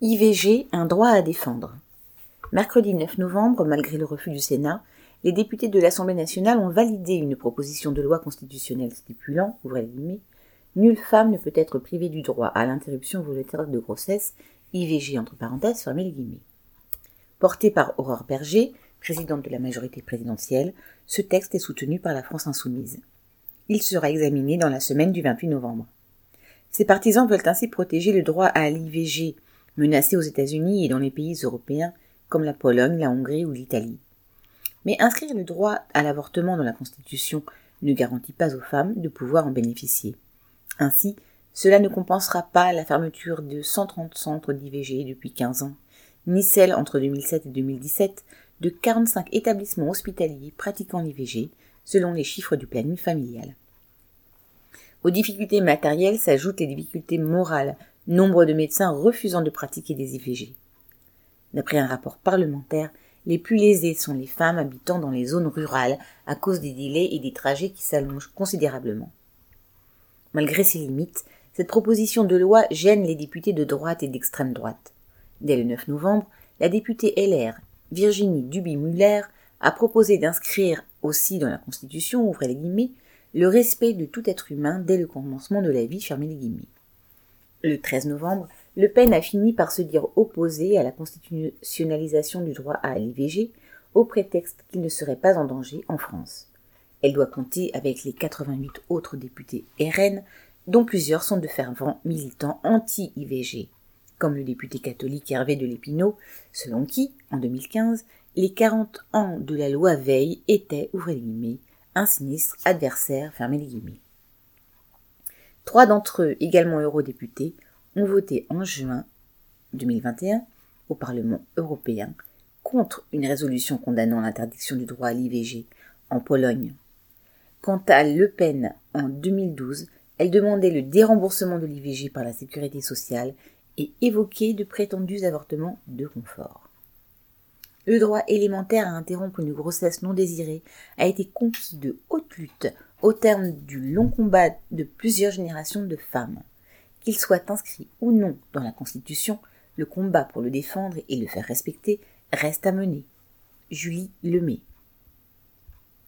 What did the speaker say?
IVG, un droit à défendre. Mercredi 9 novembre, malgré le refus du Sénat, les députés de l'Assemblée nationale ont validé une proposition de loi constitutionnelle stipulant, guillemets, nulle femme ne peut être privée du droit à l'interruption volontaire de grossesse, IVG entre parenthèses, les guillemets. Porté par Aurore Berger, présidente de la majorité présidentielle, ce texte est soutenu par la France insoumise. Il sera examiné dans la semaine du 28 novembre. Ses partisans veulent ainsi protéger le droit à l'IVG menacés aux États-Unis et dans les pays européens comme la Pologne, la Hongrie ou l'Italie. Mais inscrire le droit à l'avortement dans la Constitution ne garantit pas aux femmes de pouvoir en bénéficier. Ainsi, cela ne compensera pas la fermeture de 130 centres d'IVG depuis 15 ans, ni celle entre 2007 et 2017 de 45 établissements hospitaliers pratiquant l'IVG, selon les chiffres du planning familial. Aux difficultés matérielles s'ajoutent les difficultés morales nombre de médecins refusant de pratiquer des IVG. D'après un rapport parlementaire, les plus lésées sont les femmes habitant dans les zones rurales à cause des délais et des trajets qui s'allongent considérablement. Malgré ses limites, cette proposition de loi gêne les députés de droite et d'extrême droite. Dès le 9 novembre, la députée LR Virginie Duby-Muller a proposé d'inscrire aussi dans la Constitution, ouvrez les guillemets, le respect de tout être humain dès le commencement de la vie, fermez les guillemets. Le 13 novembre, Le Pen a fini par se dire opposé à la constitutionnalisation du droit à l'IVG au prétexte qu'il ne serait pas en danger en France. Elle doit compter avec les 88 autres députés RN, dont plusieurs sont de fervents militants anti-IVG, comme le député catholique Hervé de Lépinault, selon qui, en 2015, les 40 ans de la loi Veil étaient, ouvrez les guillemets, un sinistre adversaire, fermez les guillemets. Trois d'entre eux, également eurodéputés, ont voté en juin 2021 au Parlement européen contre une résolution condamnant l'interdiction du droit à l'IVG en Pologne. Quant à Le Pen, en 2012, elle demandait le déremboursement de l'IVG par la sécurité sociale et évoquait de prétendus avortements de confort. Le droit élémentaire à interrompre une grossesse non désirée a été conquis de haute lutte au terme du long combat de plusieurs générations de femmes. Qu'il soit inscrit ou non dans la Constitution, le combat pour le défendre et le faire respecter reste à mener. Julie Lemay.